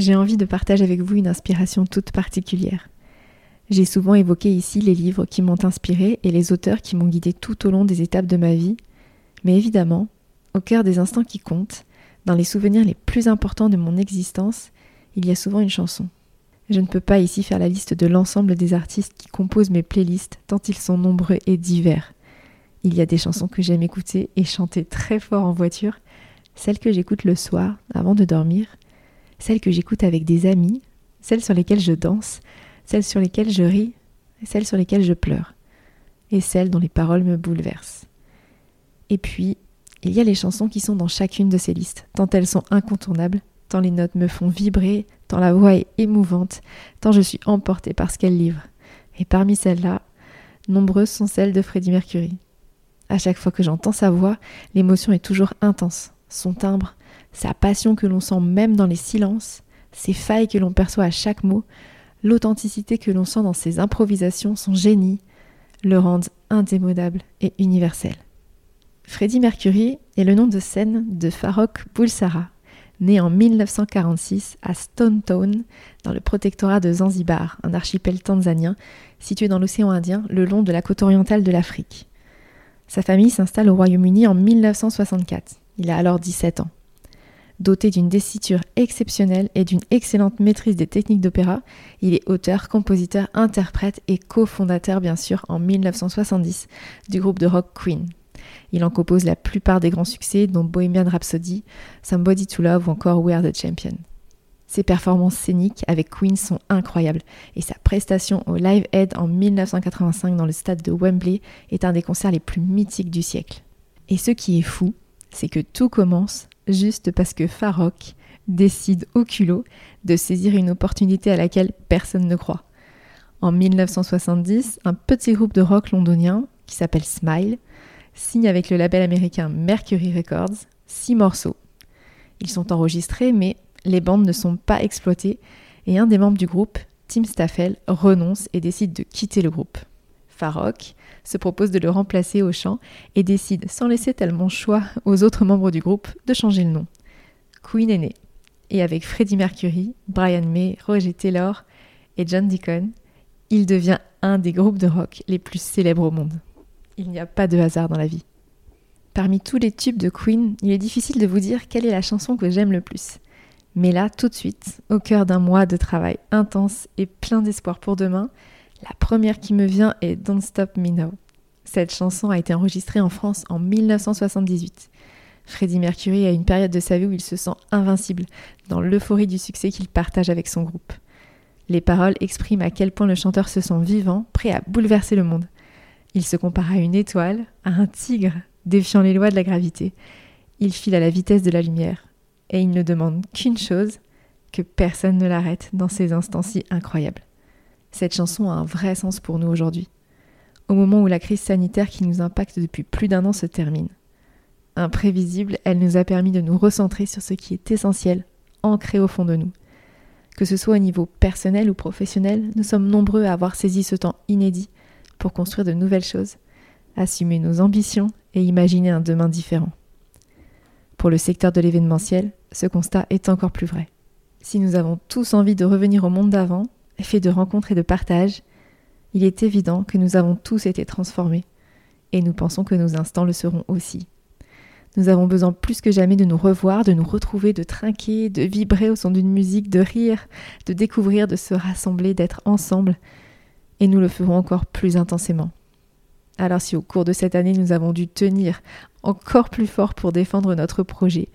j'ai envie de partager avec vous une inspiration toute particulière. J'ai souvent évoqué ici les livres qui m'ont inspiré et les auteurs qui m'ont guidé tout au long des étapes de ma vie, mais évidemment, au cœur des instants qui comptent, dans les souvenirs les plus importants de mon existence, il y a souvent une chanson. Je ne peux pas ici faire la liste de l'ensemble des artistes qui composent mes playlists, tant ils sont nombreux et divers. Il y a des chansons que j'aime écouter et chanter très fort en voiture, celles que j'écoute le soir avant de dormir, celles que j'écoute avec des amis, celles sur lesquelles je danse, celles sur lesquelles je ris, celles sur lesquelles je pleure, et celles dont les paroles me bouleversent. Et puis, il y a les chansons qui sont dans chacune de ces listes, tant elles sont incontournables, tant les notes me font vibrer, tant la voix est émouvante, tant je suis emportée par ce qu'elle livre. Et parmi celles-là, nombreuses sont celles de Freddie Mercury. À chaque fois que j'entends sa voix, l'émotion est toujours intense. Son timbre, sa passion que l'on sent même dans les silences, ses failles que l'on perçoit à chaque mot, l'authenticité que l'on sent dans ses improvisations, son génie, le rendent indémodable et universel. Freddie Mercury est le nom de scène de Farrokh Bulsara, né en 1946 à Stone Town, dans le protectorat de Zanzibar, un archipel tanzanien situé dans l'océan Indien le long de la côte orientale de l'Afrique. Sa famille s'installe au Royaume-Uni en 1964. Il a alors 17 ans. Doté d'une déciture exceptionnelle et d'une excellente maîtrise des techniques d'opéra, il est auteur, compositeur, interprète et cofondateur bien sûr en 1970 du groupe de rock Queen. Il en compose la plupart des grands succès dont Bohemian Rhapsody, Somebody to Love ou encore We Are the Champion. Ses performances scéniques avec Queen sont incroyables et sa prestation au Live Aid en 1985 dans le stade de Wembley est un des concerts les plus mythiques du siècle. Et ce qui est fou, c'est que tout commence juste parce que Farrokh décide au culot de saisir une opportunité à laquelle personne ne croit. En 1970, un petit groupe de rock londonien, qui s'appelle Smile, signe avec le label américain Mercury Records six morceaux. Ils sont enregistrés, mais les bandes ne sont pas exploitées, et un des membres du groupe, Tim Staffel, renonce et décide de quitter le groupe. Farrokh se propose de le remplacer au chant et décide, sans laisser tellement choix aux autres membres du groupe, de changer le nom. Queen est née. Et avec Freddie Mercury, Brian May, Roger Taylor et John Deacon, il devient un des groupes de rock les plus célèbres au monde. Il n'y a pas de hasard dans la vie. Parmi tous les tubes de Queen, il est difficile de vous dire quelle est la chanson que j'aime le plus. Mais là, tout de suite, au cœur d'un mois de travail intense et plein d'espoir pour demain, la première qui me vient est Don't Stop Me Now. Cette chanson a été enregistrée en France en 1978. Freddie Mercury a une période de sa vie où il se sent invincible, dans l'euphorie du succès qu'il partage avec son groupe. Les paroles expriment à quel point le chanteur se sent vivant, prêt à bouleverser le monde. Il se compare à une étoile, à un tigre, défiant les lois de la gravité. Il file à la vitesse de la lumière, et il ne demande qu'une chose, que personne ne l'arrête dans ces instants si incroyables. Cette chanson a un vrai sens pour nous aujourd'hui, au moment où la crise sanitaire qui nous impacte depuis plus d'un an se termine. Imprévisible, elle nous a permis de nous recentrer sur ce qui est essentiel, ancré au fond de nous. Que ce soit au niveau personnel ou professionnel, nous sommes nombreux à avoir saisi ce temps inédit pour construire de nouvelles choses, assumer nos ambitions et imaginer un demain différent. Pour le secteur de l'événementiel, ce constat est encore plus vrai. Si nous avons tous envie de revenir au monde d'avant, fait de rencontres et de partage, il est évident que nous avons tous été transformés, et nous pensons que nos instants le seront aussi. Nous avons besoin plus que jamais de nous revoir, de nous retrouver, de trinquer, de vibrer au son d'une musique, de rire, de découvrir, de se rassembler, d'être ensemble, et nous le ferons encore plus intensément. Alors si au cours de cette année nous avons dû tenir encore plus fort pour défendre notre projet,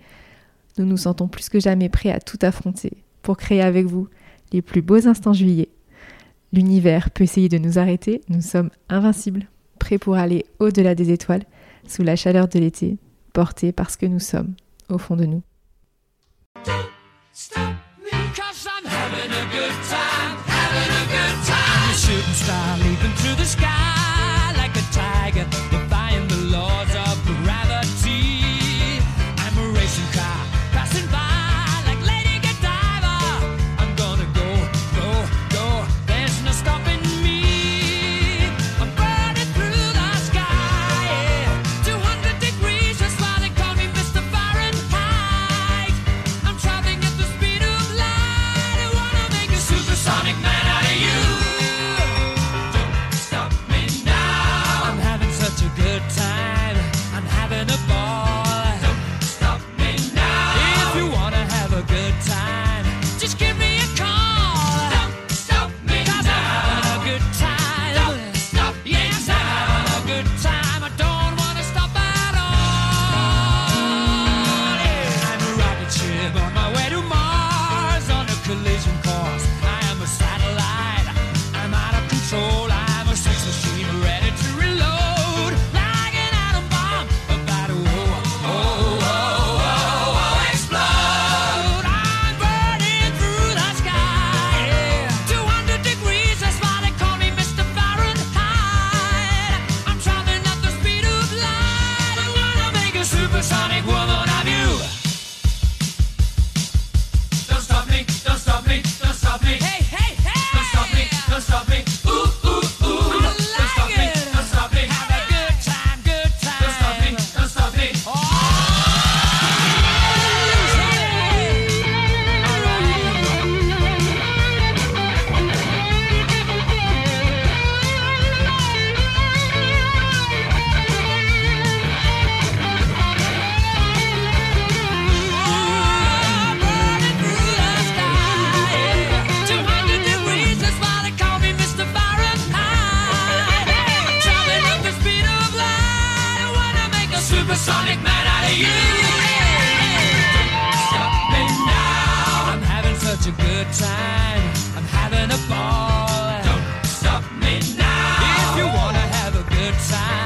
nous nous sentons plus que jamais prêts à tout affronter pour créer avec vous les plus beaux instants juillet. L'univers peut essayer de nous arrêter, nous sommes invincibles, prêts pour aller au-delà des étoiles, sous la chaleur de l'été, portés par ce que nous sommes, au fond de nous. time. supersonic man out of you. Stop me now. I'm having such a good time. I'm having a ball. Don't stop me now. If you wanna have a good time.